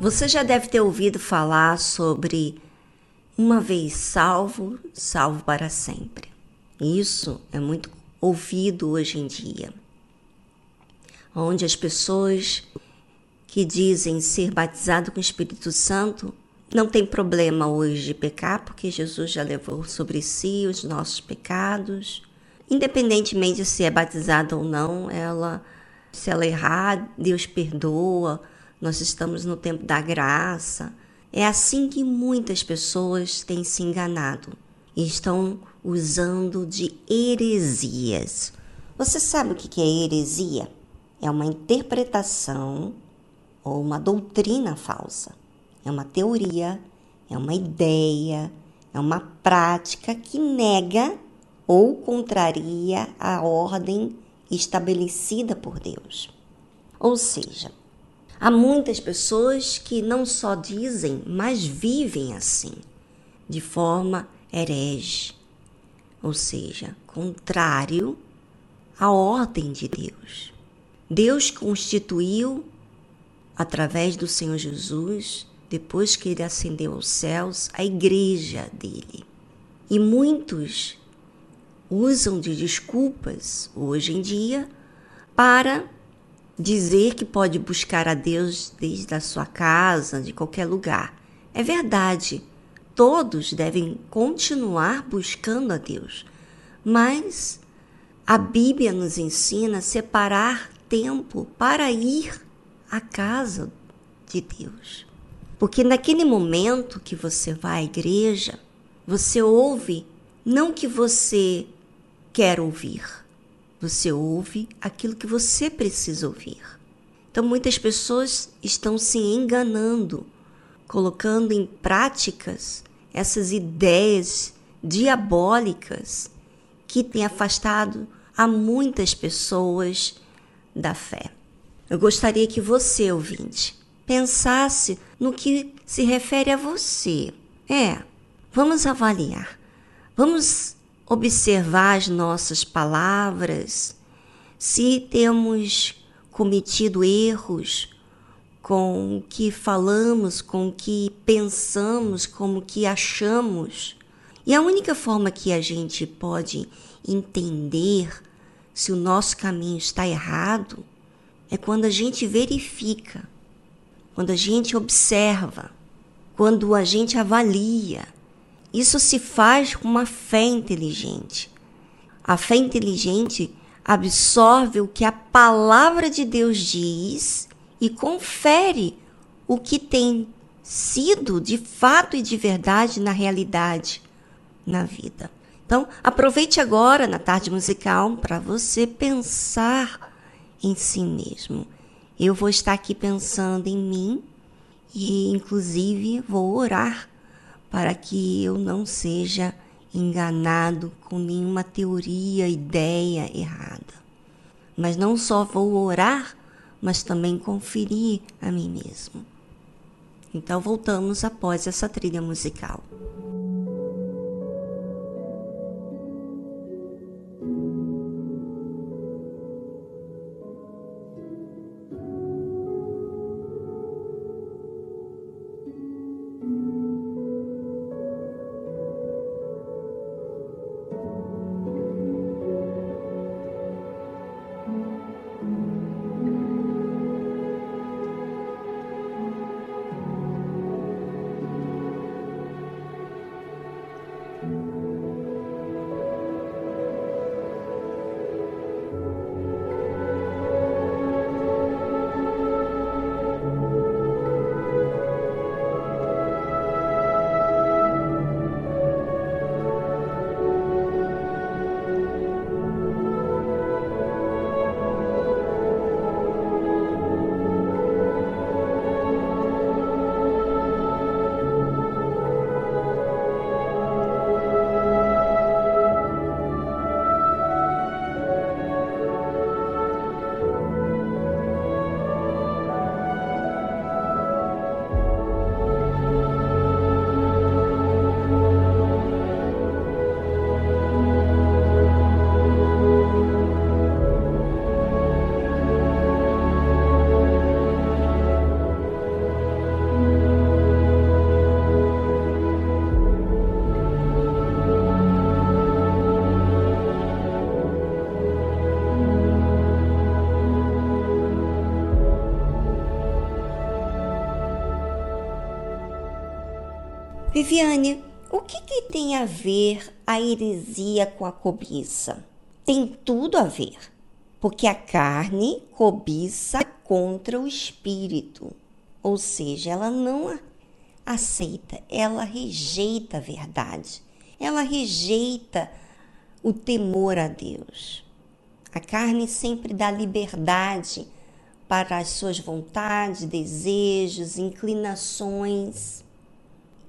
Você já deve ter ouvido falar sobre uma vez salvo, salvo para sempre. Isso é muito ouvido hoje em dia, onde as pessoas que dizem ser batizado com o Espírito Santo não tem problema hoje de pecar, porque Jesus já levou sobre si os nossos pecados. Independentemente se é batizada ou não, ela se ela errar, Deus perdoa nós estamos no tempo da graça. É assim que muitas pessoas têm se enganado estão usando de heresias. Você sabe o que é heresia? É uma interpretação ou uma doutrina falsa. É uma teoria, é uma ideia, é uma prática que nega ou contraria a ordem estabelecida por Deus. Ou seja, Há muitas pessoas que não só dizem, mas vivem assim, de forma herege, ou seja, contrário à ordem de Deus. Deus constituiu, através do Senhor Jesus, depois que ele ascendeu aos céus, a igreja dele. E muitos usam de desculpas hoje em dia para dizer que pode buscar a Deus desde a sua casa, de qualquer lugar. É verdade, todos devem continuar buscando a Deus, mas a Bíblia nos ensina a separar tempo para ir à casa de Deus. Porque naquele momento que você vai à igreja, você ouve não que você quer ouvir, você ouve aquilo que você precisa ouvir. Então, muitas pessoas estão se enganando, colocando em práticas essas ideias diabólicas que têm afastado a muitas pessoas da fé. Eu gostaria que você, ouvinte, pensasse no que se refere a você. É, vamos avaliar. Vamos observar as nossas palavras, se temos cometido erros com o que falamos, com o que pensamos, com o que achamos. E a única forma que a gente pode entender se o nosso caminho está errado é quando a gente verifica, quando a gente observa, quando a gente avalia isso se faz com uma fé inteligente. A fé inteligente absorve o que a palavra de Deus diz e confere o que tem sido de fato e de verdade na realidade na vida. Então, aproveite agora na tarde musical para você pensar em si mesmo. Eu vou estar aqui pensando em mim e, inclusive, vou orar para que eu não seja enganado com nenhuma teoria, ideia errada. Mas não só vou orar, mas também conferir a mim mesmo. Então voltamos após essa trilha musical. Viviane, o que, que tem a ver a heresia com a cobiça? Tem tudo a ver, porque a carne cobiça contra o espírito, ou seja, ela não aceita, ela rejeita a verdade, ela rejeita o temor a Deus. A carne sempre dá liberdade para as suas vontades, desejos, inclinações.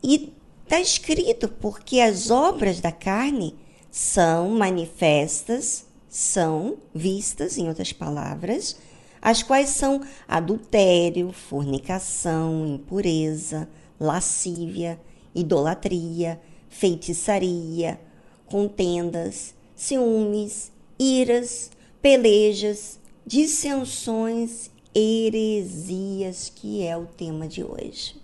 E está escrito porque as obras da carne são manifestas, são vistas, em outras palavras, as quais são adultério, fornicação, impureza, lascívia, idolatria, feitiçaria, contendas, ciúmes, iras, pelejas, dissensões, heresias, que é o tema de hoje.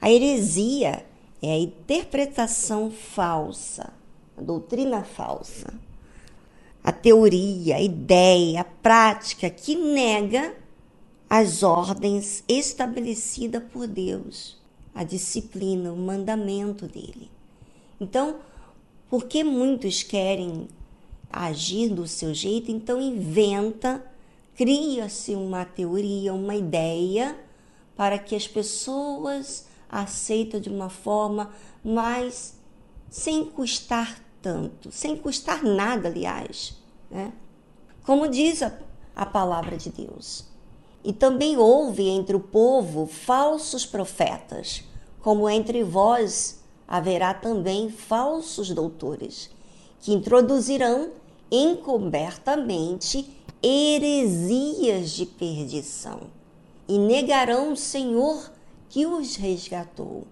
A heresia é a interpretação falsa, a doutrina falsa, a teoria, a ideia, a prática que nega as ordens estabelecidas por Deus, a disciplina, o mandamento dele. Então, porque muitos querem agir do seu jeito, então inventa, cria-se uma teoria, uma ideia para que as pessoas aceitem de uma forma mais sem custar tanto, sem custar nada, aliás, né? Como diz a, a palavra de Deus. E também houve entre o povo falsos profetas, como entre vós haverá também falsos doutores, que introduzirão encobertamente heresias de perdição e negarão o Senhor que os resgatou.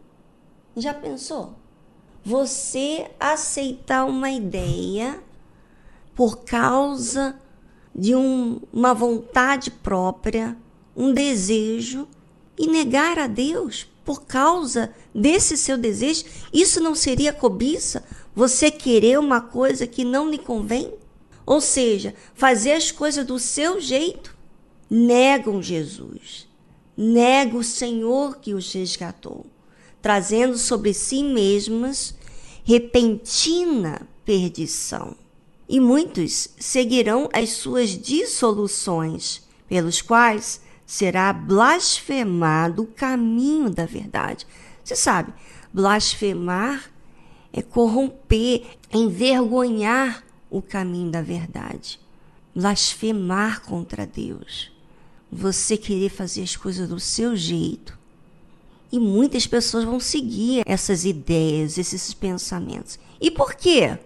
Já pensou? Você aceitar uma ideia por causa de um, uma vontade própria, um desejo, e negar a Deus por causa desse seu desejo, isso não seria cobiça? Você querer uma coisa que não lhe convém? Ou seja, fazer as coisas do seu jeito? Negam Jesus, negam o Senhor que os resgatou, trazendo sobre si mesmas repentina perdição. E muitos seguirão as suas dissoluções, pelos quais será blasfemado o caminho da verdade. Você sabe, blasfemar é corromper, é envergonhar o caminho da verdade. Blasfemar contra Deus. Você querer fazer as coisas do seu jeito. E muitas pessoas vão seguir essas ideias, esses pensamentos. E por quê?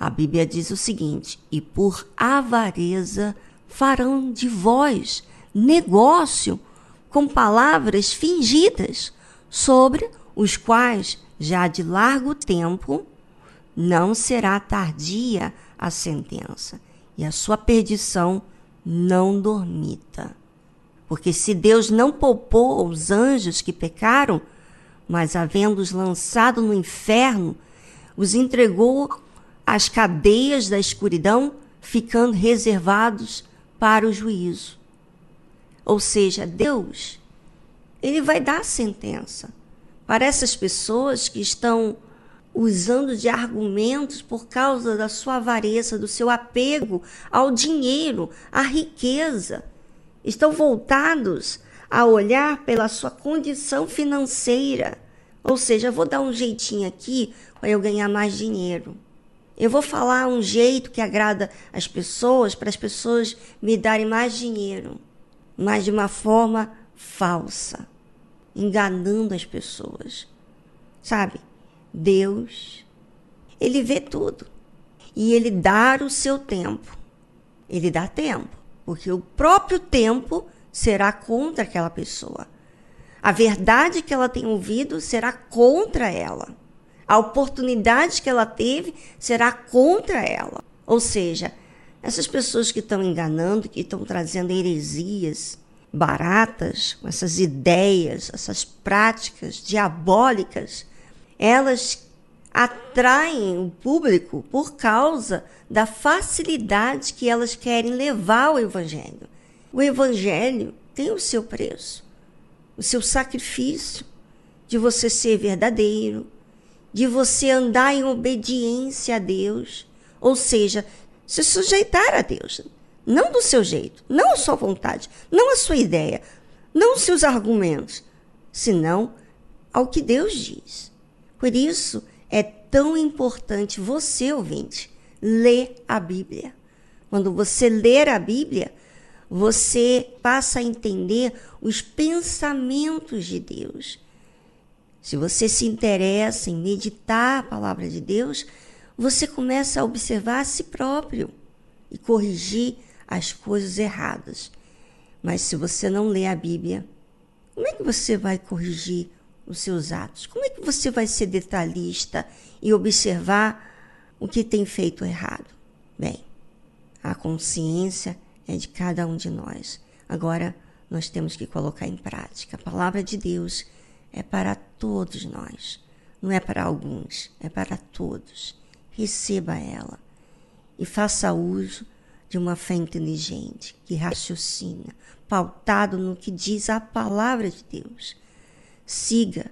A Bíblia diz o seguinte: e por avareza farão de vós negócio com palavras fingidas, sobre os quais já de largo tempo não será tardia a sentença, e a sua perdição não dormita. Porque se Deus não poupou os anjos que pecaram, mas havendo-os lançado no inferno, os entregou às cadeias da escuridão, ficando reservados para o juízo. Ou seja, Deus, ele vai dar sentença para essas pessoas que estão usando de argumentos por causa da sua avareza, do seu apego ao dinheiro, à riqueza. Estão voltados a olhar pela sua condição financeira. Ou seja, vou dar um jeitinho aqui para eu ganhar mais dinheiro. Eu vou falar um jeito que agrada as pessoas, para as pessoas me darem mais dinheiro mas de uma forma falsa, enganando as pessoas. Sabe? Deus, ele vê tudo. E ele dá o seu tempo. Ele dá tempo, porque o próprio tempo será contra aquela pessoa. A verdade que ela tem ouvido será contra ela. A oportunidade que ela teve será contra ela. Ou seja, essas pessoas que estão enganando, que estão trazendo heresias baratas, essas ideias, essas práticas diabólicas, elas atraem o público por causa da facilidade que elas querem levar ao evangelho. O evangelho tem o seu preço, o seu sacrifício de você ser verdadeiro, de você andar em obediência a Deus, ou seja, se sujeitar a Deus, não do seu jeito, não a sua vontade, não a sua ideia, não os seus argumentos, senão ao que Deus diz. Por isso é tão importante você, ouvinte, ler a Bíblia. Quando você ler a Bíblia, você passa a entender os pensamentos de Deus. Se você se interessa em meditar a palavra de Deus, você começa a observar a si próprio e corrigir as coisas erradas. Mas se você não lê a Bíblia, como é que você vai corrigir os seus atos? Como é que você vai ser detalhista e observar o que tem feito errado? Bem, a consciência é de cada um de nós. Agora, nós temos que colocar em prática. A palavra de Deus é para todos nós. Não é para alguns, é para todos. Receba ela e faça uso de uma fé inteligente, que raciocina, pautado no que diz a palavra de Deus. Siga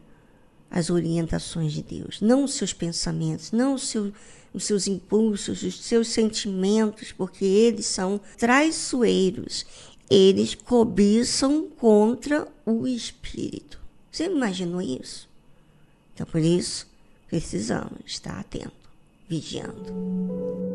as orientações de Deus, não os seus pensamentos, não os seus, os seus impulsos, os seus sentimentos, porque eles são traiçoeiros. Eles cobiçam contra o espírito. Você imaginou isso? Então, por isso, precisamos estar atento, vigiando.